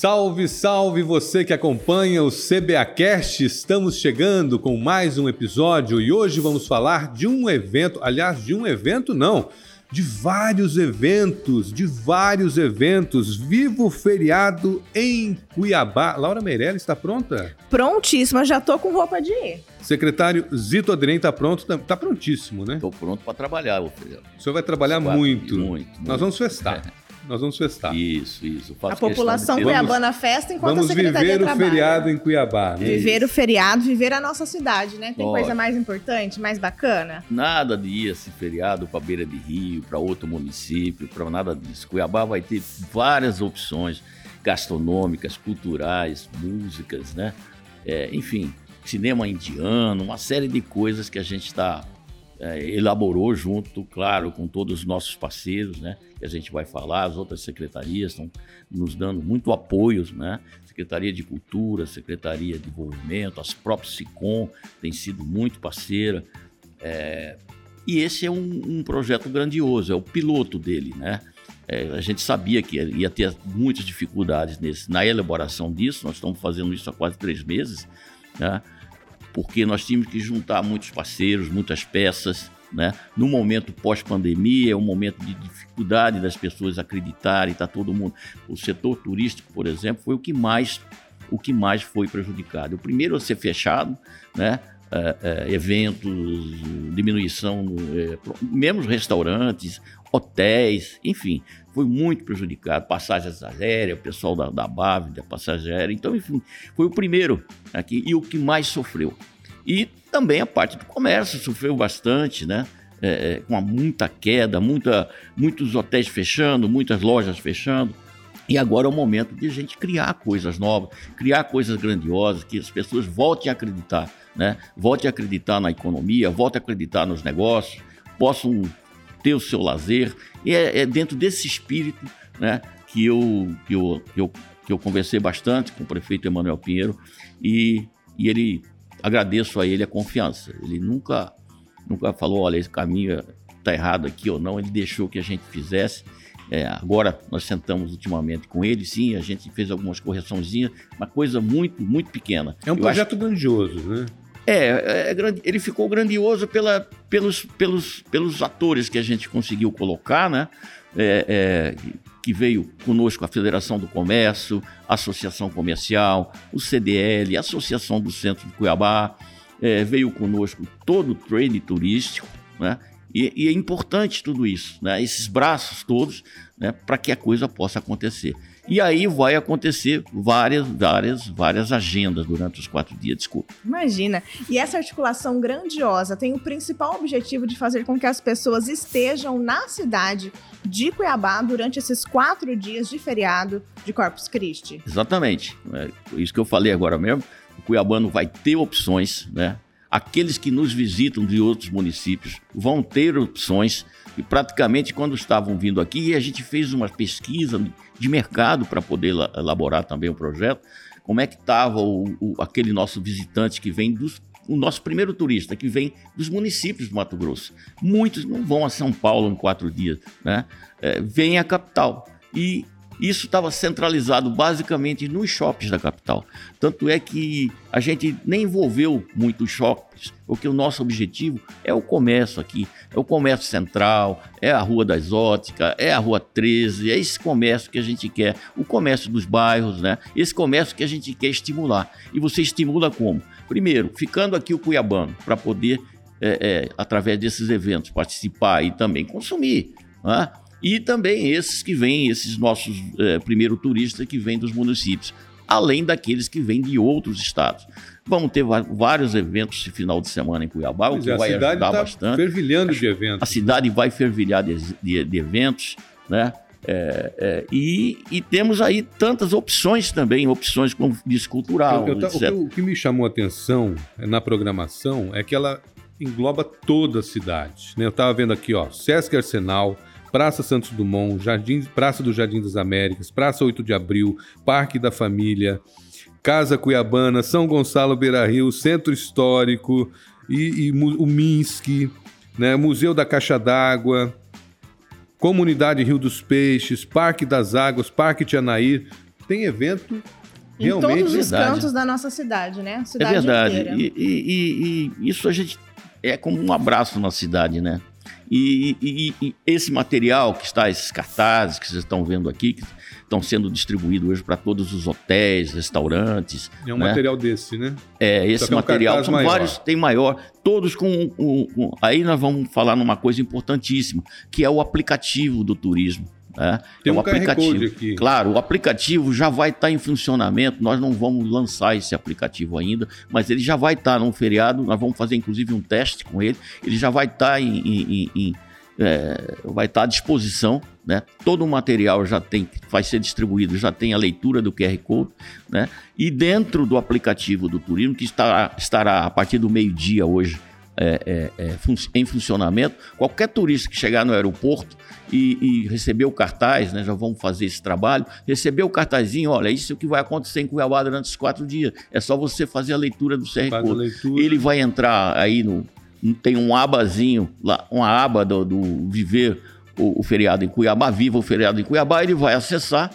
Salve, salve você que acompanha o CBAcast. Estamos chegando com mais um episódio e hoje vamos falar de um evento, aliás, de um evento não, de vários eventos, de vários eventos. Vivo feriado em Cuiabá. Laura Meirelles está pronta? Prontíssima, já tô com roupa de ir. Secretário Zito Adrien está pronto, está prontíssimo, né? Estou pronto para trabalhar, filho. O senhor vai trabalhar muito. Muito, muito. Nós vamos festar. É. Nós vamos festar. Isso, isso. a população cuiabana festa enquanto vamos a Secretaria viver o feriado em Cuiabá. Né? Viver o feriado, viver a nossa cidade, né? Tem coisa mais importante, mais bacana? Nada de ir esse feriado para beira de rio, para outro município, para nada disso. Cuiabá vai ter várias opções gastronômicas, culturais, músicas, né? É, enfim, cinema indiano, uma série de coisas que a gente está é, elaborou junto, claro, com todos os nossos parceiros, né? Que a gente vai falar, as outras secretarias estão nos dando muito apoio, né? Secretaria de Cultura, Secretaria de Desenvolvimento, as próprias SICOM têm sido muito parceira. É, e esse é um, um, projeto grandioso, é o piloto dele, né? É, a gente sabia que ia ter muitas dificuldades nesse, na elaboração disso, nós estamos fazendo isso há quase três meses, né? Porque nós tínhamos que juntar muitos parceiros, muitas peças. Né? No momento pós-pandemia, é um momento de dificuldade das pessoas acreditarem, está todo mundo. O setor turístico, por exemplo, foi o que mais, o que mais foi prejudicado. O primeiro a ser fechado, né? É, eventos, diminuição, é, mesmo restaurantes, hotéis, enfim, foi muito prejudicado. Passagens aéreas, o pessoal da, da BAV, da passagem aérea. Então, enfim, foi o primeiro aqui e o que mais sofreu. E também a parte do comércio sofreu bastante, né? É, é com muita queda, muita, muitos hotéis fechando, muitas lojas fechando. E agora é o momento de a gente criar coisas novas, criar coisas grandiosas, que as pessoas voltem a acreditar, né? Voltem a acreditar na economia, voltem a acreditar nos negócios, possam ter o seu lazer. E é, é dentro desse espírito né, que, eu, que, eu, que, eu, que eu conversei bastante com o prefeito Emanuel Pinheiro e, e ele agradeço a ele a confiança. Ele nunca, nunca falou, olha, esse caminho está errado aqui ou não, ele deixou que a gente fizesse. É, agora nós sentamos ultimamente com ele, sim, a gente fez algumas correçõezinhas, uma coisa muito, muito pequena. É um eu projeto acho... grandioso, né? É, é, é ele ficou grandioso pela, pelos, pelos, pelos atores que a gente conseguiu colocar, né? É, é, que veio conosco a Federação do Comércio, a Associação Comercial, o CDL, a Associação do Centro de Cuiabá, é, veio conosco todo o trade turístico, né? E, e, é importante tudo isso, né? esses braços todos, né? para que a coisa possa acontecer. E aí vai acontecer várias, várias, várias agendas durante os quatro dias, desculpa. Imagina. E essa articulação grandiosa tem o principal objetivo de fazer com que as pessoas estejam na cidade de Cuiabá durante esses quatro dias de feriado de Corpus Christi. Exatamente. É isso que eu falei agora mesmo. O cuiabano vai ter opções, né? Aqueles que nos visitam de outros municípios vão ter opções e praticamente quando estavam vindo aqui, a gente fez uma pesquisa de mercado para poder elaborar também o projeto, como é que estava aquele nosso visitante que vem dos o nosso primeiro turista que vem dos municípios do Mato Grosso. Muitos não vão a São Paulo em quatro dias, né? É, vêm à capital. E isso estava centralizado basicamente nos shoppings da capital. Tanto é que a gente nem envolveu muito os shoppings, porque o nosso objetivo é o comércio aqui. É o comércio central, é a Rua da Exótica, é a Rua 13, é esse comércio que a gente quer, o comércio dos bairros, né? Esse comércio que a gente quer estimular. E você estimula como? Primeiro, ficando aqui o cuiabano, para poder, é, é, através desses eventos, participar e também consumir. Né? E também esses que vêm, esses nossos é, primeiro turistas que vêm dos municípios, além daqueles que vêm de outros estados. Vamos ter vários eventos esse final de semana em Cuiabá, pois o que é, vai ajudar tá bastante. fervilhando de eventos. A cidade vai fervilhar de, de, de eventos, né? É, é, e, e, temos aí tantas opções também, opções como disco cultural. Eu, eu, o, que, o, que, me chamou a atenção na programação é que ela engloba toda a cidade. Né? Eu estava vendo aqui, ó, Sesc Arsenal, Praça Santos Dumont, Jardim, Praça do Jardim das Américas, Praça 8 de Abril, Parque da Família, Casa Cuiabana, São Gonçalo Beira Rio, Centro Histórico e, e o Minsk, né, Museu da Caixa d'Água, Comunidade Rio dos Peixes, Parque das Águas, Parque Tianair, tem evento em realmente todos os verdade. cantos da nossa cidade, né? É Cidade verdade. inteira. E, e- e- e isso a gente é como um abraço na cidade, né? E, e- e esse material que está, esses cartazes que vocês estão vendo aqui, que estão sendo distribuídos hoje para todos os hotéis, restaurantes. é um né? material desse, né? É, Só esse é um material são maior. vários, tem maior, todos com, com- com- Aí nós vamos falar numa coisa importantíssima, que é o aplicativo do turismo. Né? Tem é um QR Code aqui. Claro, o aplicativo já vai estar em funcionamento. Nós não vamos lançar esse aplicativo ainda, mas ele já vai estar num feriado. Nós vamos fazer inclusive um teste com ele. Ele já vai estar em, em- em- em, é, vai estar à disposição, né? Todo o material já tem, vai ser distribuído, já tem a leitura do QR Code, né? E dentro do aplicativo do turismo, que estará, estará a partir do meio-dia hoje é, é, é, fun- em funcionamento, qualquer turista que chegar no aeroporto e, e receber o cartaz, né? Já vamos fazer esse trabalho, receber o cartazinho, olha, isso é o que vai acontecer em Cuiabá durante os quatro dias. É só você fazer a leitura do Faz a Code. Ele vai entrar aí no. Tem um abazinho, lá, uma aba do, do Viver o, o feriado em Cuiabá, Viva o feriado em Cuiabá, ele vai acessar.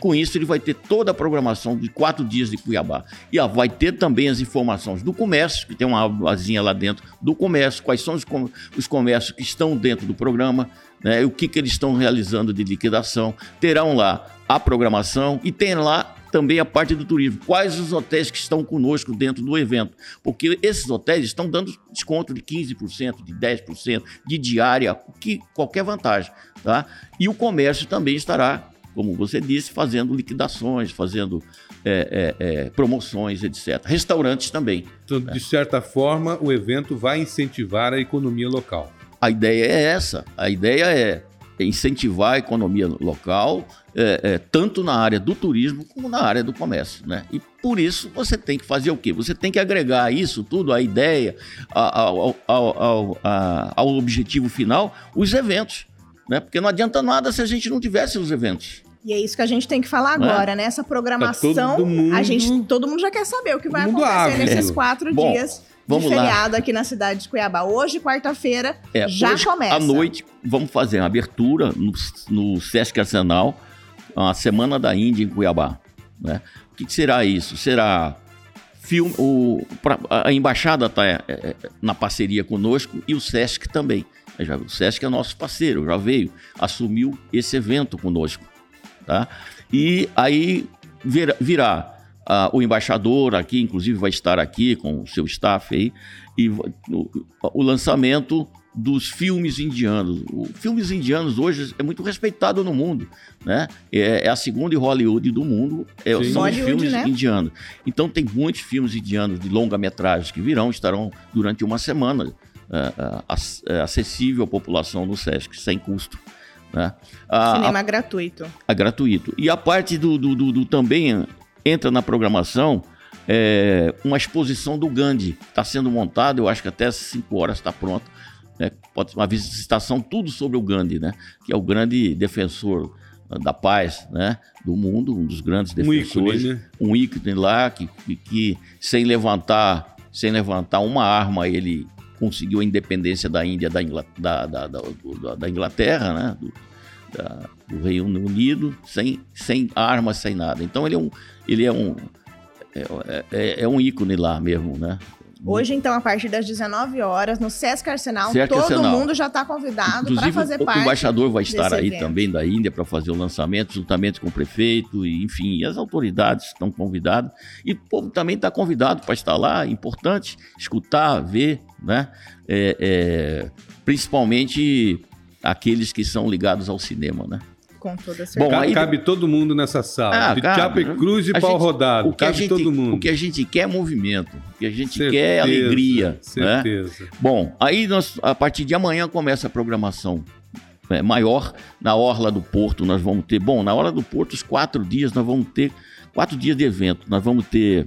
Com isso, ele vai ter toda a programação de quatro dias de Cuiabá. E vai ter também as informações do comércio, que tem uma abazinha lá dentro do comércio, quais são os, com- os comércios que estão dentro do programa, né, o que, que eles estão realizando de liquidação. Terão lá a programação e tem lá também a parte do turismo. Quais os hotéis que estão conosco dentro do evento? Porque esses hotéis estão dando desconto de 15%, de 10%, de diária, que, qualquer vantagem. Tá? E o comércio também estará, como você disse, fazendo liquidações, fazendo é, é, é, promoções, etc. Restaurantes também. Então, de certa forma, o evento vai incentivar a economia local. A ideia é essa. A ideia é incentivar a economia local, é, é, tanto na área do turismo como na área do comércio. Né? E por isso você tem que fazer o quê? Você tem que agregar isso tudo, a ideia, a- ao, ao- ao- a- ao objetivo final, os eventos. Né? Porque não adianta nada se a gente não tivesse os eventos. E é isso que a gente tem que falar Né? agora, né? Essa programação, Tá todo mundo- a gente, todo mundo já quer saber o que vai acontecer ávido. nesses quatro Bom, dias de vamos lá. feriado aqui na cidade de Cuiabá. Hoje, quarta-feira, É, já hoje, começa. À noite, vamos fazer uma abertura no, no Sesc Arsenal, a Semana da Índia em Cuiabá. Né? O que, que será isso? Será filme. O, pra- a embaixada está na parceria conosco e o Sesc também. Já- O Sesc é nosso parceiro, já veio, assumiu esse evento conosco. Tá? E aí vir- virá ah, o embaixador aqui, inclusive vai estar aqui com o seu staff aí, e o, o lançamento dos filmes indianos. O filmes indianos hoje é muito respeitado no mundo, né? É, é a segunda Hollywood do mundo, é, Sim. são os Hollywood, filmes né? indianos. Então tem muitos filmes indianos de longa-metragem que virão, estarão durante uma semana acessível à população do Sesc, sem custo. Né? A- a Cinema gratuito. é gratuito. E a parte do, do- do- do também entra na programação é, uma exposição do Gandhi. Está sendo montada, eu acho que até às 5 horas está pronta. Né? Pode ser uma visitação, tudo sobre o Gandhi, né? que é o grande defensor da paz né? do mundo, um dos grandes Um defensores ícone, né? um ícone lá que, que, que sem levantar sem levantar uma arma ele conseguiu a independência da Índia da, Ingla- da, da, da, Inglaterra, né? Do, do Reino Unido, sem, sem armas, sem nada. Então ele é um ele é um é, é- é um ícone lá mesmo, né? Hoje, então, a partir das 19 horas, no Sesc Arsenal, Sesc todo Arsenal. mundo já está convidado para fazer o, o parte. embaixador vai estar aí evento. também da Índia para fazer o lançamento, juntamente com o prefeito, e, enfim, as autoridades estão convidadas. E o povo também está convidado para estar lá, é importante escutar, ver, né? É, é, principalmente aqueles que são ligados ao cinema, né? Com toda certeza. Bom, aí- cabe todo mundo nessa sala. Ah, de cabe. Cruz e pau gente- rodado. O que, a cabe gente, todo mundo. o que a gente quer é movimento, o que a gente Certeza, quer é alegria, né? Certeza. Bom, aí nós, a partir de amanhã começa a programação é, maior. Na Orla do Porto nós vamos ter. Bom, na Orla do Porto, os quatro dias nós vamos ter quatro dias de evento. Nós vamos ter.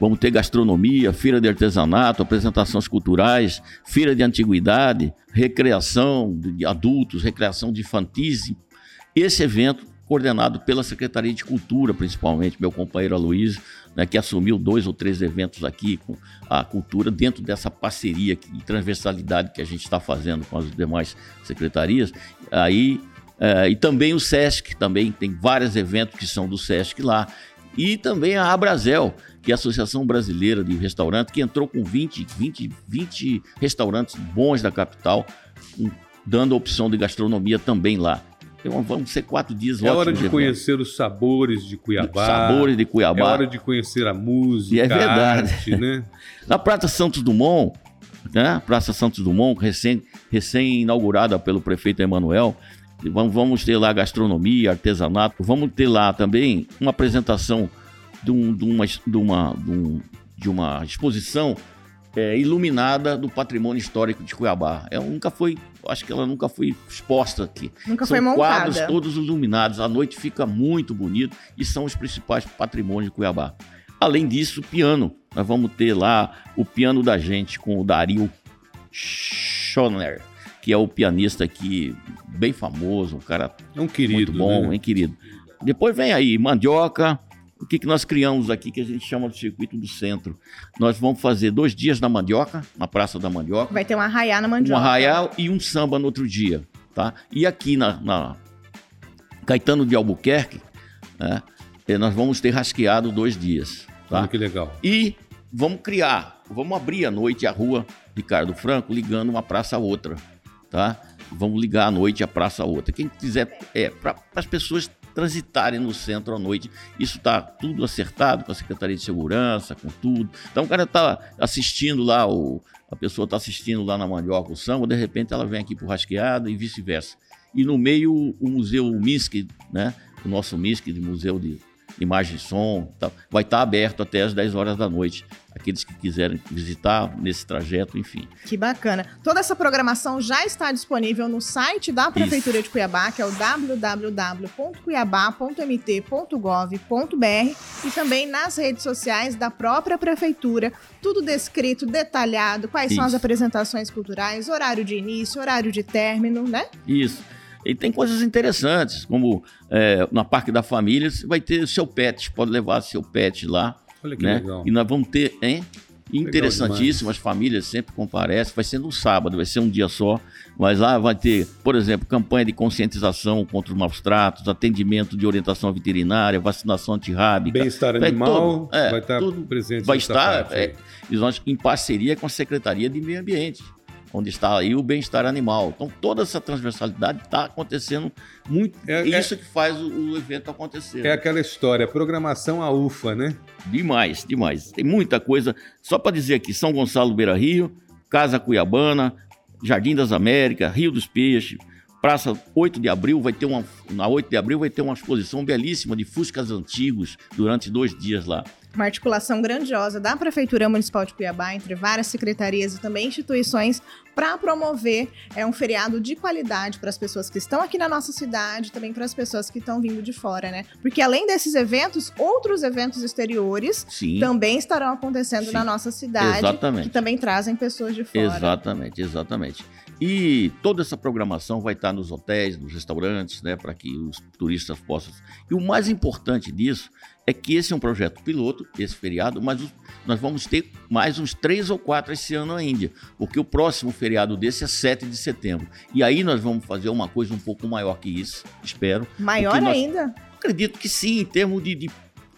Vamos ter gastronomia, feira de artesanato, apresentações culturais, feira de antiguidade, recreação de adultos, recreação de infantis. Esse evento coordenado pela Secretaria de Cultura, principalmente, meu companheiro Aloysio, né, que assumiu dois ou três eventos aqui com a cultura dentro dessa parceria e transversalidade que a gente está fazendo com as demais secretarias. Aí É, e também o SESC, também tem vários eventos que são do SESC lá. E também a Abrazel, que é a Associação Brasileira de Restaurante, que entrou com 20, 20, 20 restaurantes bons da capital, dando a opção de gastronomia também lá. Então, vamos ser quatro dias É hora de conhecer os sabores de Cuiabá. Sabores de Cuiabá. É hora de conhecer a música, e é verdade. arte, né? Na Praça Santos Dumont, né? Praça Santos Dumont, recém, recém inaugurada pelo prefeito Emanuel, vamos ter lá gastronomia, artesanato, vamos ter lá também uma apresentação de, um, de, uma, de, uma, de, um, de uma exposição é, iluminada do patrimônio histórico de Cuiabá. Ela nunca foi, acho que ela nunca foi exposta aqui. Nunca são foi montada. quadros todos iluminados, a noite fica muito bonito e são os principais patrimônios de Cuiabá. Além disso, piano. Nós vamos ter lá o piano da gente com o Dario Schoner, que é o pianista aqui bem famoso, um cara É um querido, muito bom, né? hein, querido. Depois vem aí mandioca. O que, que nós criamos aqui que a gente chama de circuito do centro? Nós vamos fazer dois dias na mandioca, na Praça da Mandioca, Vai ter um arraiá na um mandioca. arraial e um samba no outro dia, tá? E aqui na, na Caetano de Albuquerque, né, eh, nós vamos ter rasqueado dois dias, tá? Olha que legal. E vamos criar, vamos abrir à noite a rua Ricardo Franco ligando uma praça a outra, tá? Vamos ligar à noite a praça a outra. Quem quiser, é, para as pessoas transitarem no centro à noite. Isso está tudo acertado com a Secretaria de Segurança, com tudo. Então o cara está assistindo lá, o, a pessoa está assistindo lá na Mandioca o samba, de repente ela vem aqui para o Rasqueado e vice-versa. E no meio o Museu MISC, né? o nosso MISC, de Museu de Imagem e Som, tá, vai estar aberto até as 10 horas da noite. Aqueles que quiserem visitar nesse trajeto, enfim. Que bacana. Toda essa programação já está disponível no site da Prefeitura de Cuiabá, que é o www.cuiabá.mt.gov.br e também nas redes sociais da própria Prefeitura. Tudo descrito, detalhado, quais são as Isso. apresentações culturais, horário de início, horário de término, né? Isso. E tem coisas interessantes, como é, na Parque da Família, você vai ter seu pet, pode levar seu pet lá, Olha que né? legal. E nós vamos ter, hein? Interessantíssimo, as famílias sempre comparecem, vai ser no sábado, vai ser um dia só, mas lá vai ter, por exemplo, campanha de conscientização contra os maus tratos, atendimento de orientação veterinária, vacinação antirrábica. Bem-estar animal todo- é, vai estar tudo presente vai estar é, e em parceria com a Secretaria de Meio Ambiente, onde está aí o bem-estar animal. Então, toda essa transversalidade está acontecendo muito. É- É, é- isso que faz o, o evento acontecer. É aquela história, programação a UFA, né? Demais, demais. Tem muita coisa. Só para dizer aqui, São Gonçalo Beira Rio, Casa Cuiabana, Jardim das Américas, Rio dos Peixes, Praça 8 de Abril vai ter uma. Na 8 de abril vai ter uma exposição belíssima de Fuscas antigos durante dois dias lá. Uma articulação grandiosa da Prefeitura Municipal de Cuiabá, entre várias secretarias e também instituições, para promover é, um feriado de qualidade para as pessoas que estão aqui na nossa cidade, também para as pessoas que estão vindo de fora, né? Porque além desses eventos, outros eventos exteriores Sim. também estarão acontecendo Sim. na nossa cidade, Exatamente. que também trazem pessoas de fora. Exatamente, exatamente. E toda essa programação vai estar nos hotéis, nos restaurantes, né, para que os turistas possam. E o mais importante disso é que esse é um projeto piloto, esse feriado, mas nós vamos ter mais uns três ou quatro esse ano ainda, porque o próximo feriado desse é 7 de setembro. E aí nós vamos fazer uma coisa um pouco maior que isso, espero. Maior nós- ainda? Acredito que sim, em termos de, de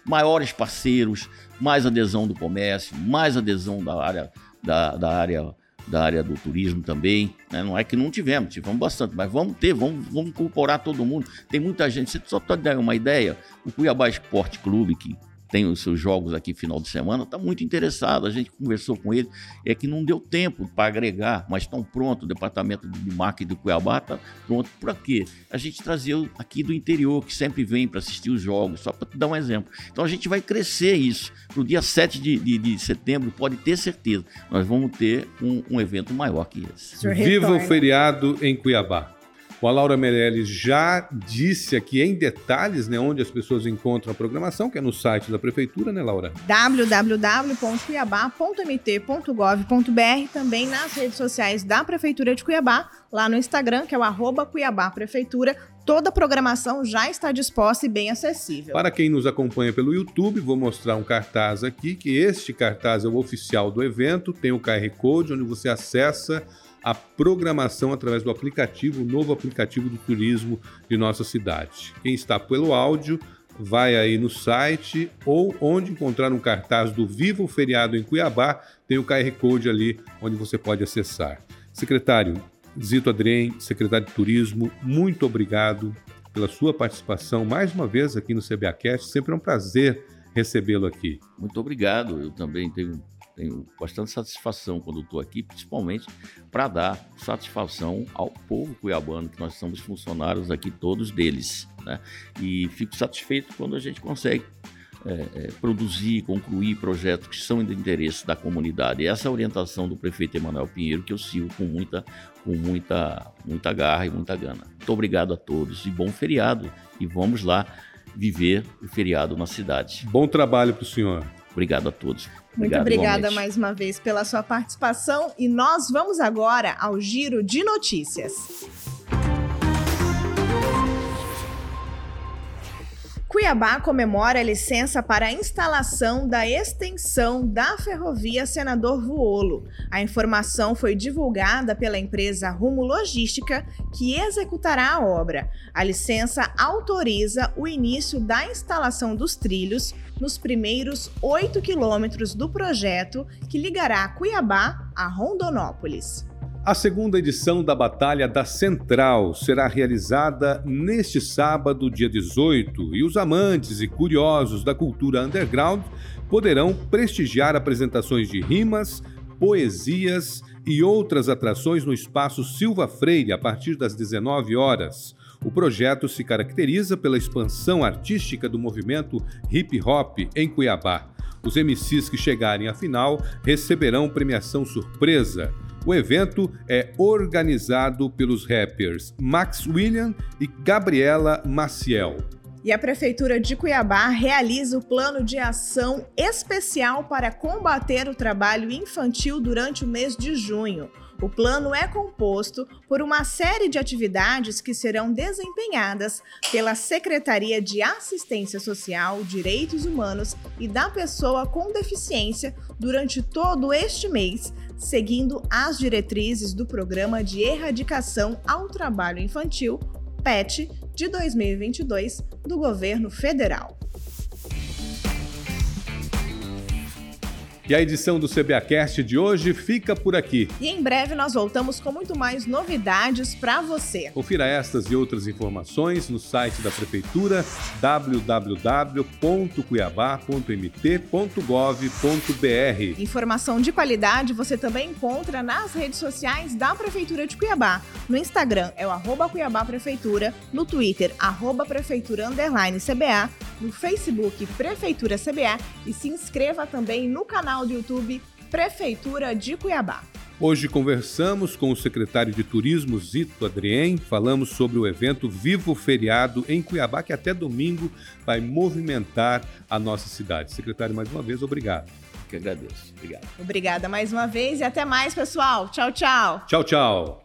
maiores parceiros, mais adesão do comércio, mais adesão da área da, da área da área do turismo também. né? Não é que não tivemos, tivemos bastante, mas vamos ter, vamos, vamos incorporar todo mundo. Tem muita gente. Você só para dar uma ideia, o Cuiabá Esporte Clube, que tem os seus jogos aqui final de semana, está muito interessado. A gente conversou com ele, é que não deu tempo para agregar, mas estão prontos. O departamento de marketing do Cuiabá está pronto. Para quê? A gente trazer o- aqui do interior, que sempre vem para assistir os jogos, só para te dar um exemplo. Então a gente vai crescer isso. No dia 7 de, de, de setembro, pode ter certeza, nós vamos ter um, um evento maior que esse. O Viva o feriado em Cuiabá. O A Laura Meirelles já disse aqui em detalhes né, onde as pessoas encontram a programação, que é no site da prefeitura, né, Laura? www.cuiabá.mt.gov.br, também nas redes sociais da Prefeitura de Cuiabá, lá no Instagram, que é o arroba Cuiabá Prefeitura. Toda a programação já está disposta e bem acessível. Para quem nos acompanha pelo YouTube, vou mostrar um cartaz aqui, que este cartaz é o oficial do evento, tem o QR Code, onde você acessa a programação através do aplicativo, o novo aplicativo do turismo de nossa cidade. Quem está pelo áudio, vai aí no site ou onde encontrar um cartaz do Vivo Feriado em Cuiabá, tem o QR Code ali onde você pode acessar. Secretário Zito Adrien, secretário de Turismo, muito obrigado pela sua participação mais uma vez aqui no CBAcast. Sempre é um prazer recebê-lo aqui. Muito obrigado. Eu também tenho, tenho bastante satisfação quando estou aqui, principalmente para dar satisfação ao povo cuiabano, que nós somos funcionários aqui, todos deles. Né? E fico satisfeito quando a gente consegue é, é, produzir, concluir projetos que são de interesse da comunidade. E essa é a orientação do prefeito Emanuel Pinheiro que eu sigo com muita, com muita, muita garra e muita gana. Muito obrigado a todos e bom feriado. E vamos lá viver o feriado na cidade. Bom trabalho para o senhor. Obrigado a todos. Muito obrigada igualmente. mais uma vez pela sua participação e nós vamos agora ao giro de notícias. Cuiabá comemora a licença para a instalação da extensão da ferrovia Senador Vuolo. A informação foi divulgada pela empresa Rumo Logística, que executará a obra. A licença autoriza o início da instalação dos trilhos nos primeiros 8 quilômetros do projeto que ligará Cuiabá a Rondonópolis. A segunda edição da Batalha da Central será realizada neste sábado, dia 18, e os amantes e curiosos da cultura underground poderão prestigiar apresentações de rimas, poesias e outras atrações no espaço Silva Freire a partir das 19 horas. O projeto se caracteriza pela expansão artística do movimento hip hop em Cuiabá. Os MCs que chegarem à final receberão premiação surpresa. O evento é organizado pelos rappers Max William e Gabriela Maciel. E a Prefeitura de Cuiabá realiza o plano de ação especial para combater o trabalho infantil durante o mês de junho. O plano é composto por uma série de atividades que serão desempenhadas pela Secretaria de Assistência Social, Direitos Humanos e da Pessoa com Deficiência durante todo este mês, seguindo as diretrizes do Programa de Erradicação ao Trabalho Infantil, PET, de 2022, do Governo Federal. E a edição do CBAcast de hoje fica por aqui. E em breve nós voltamos com muito mais novidades para você. Confira estas e outras informações no site da Prefeitura www.cuiabá.mt.gov.br. Informação de qualidade você também encontra nas redes sociais da Prefeitura de Cuiabá. No Instagram é o arroba Cuiabá Prefeitura, no Twitter, arroba Prefeitura CBA, no Facebook Prefeitura CBA e se inscreva também no canal canal do YouTube Prefeitura de Cuiabá. Hoje conversamos com o secretário de Turismo Zito Adrien, falamos sobre o evento Vivo Feriado em Cuiabá, que até domingo vai movimentar a nossa cidade. Secretário, mais uma vez, obrigado. Que agradeço. Obrigado. Obrigada mais uma vez e até mais, pessoal. Tchau, tchau. Tchau, tchau.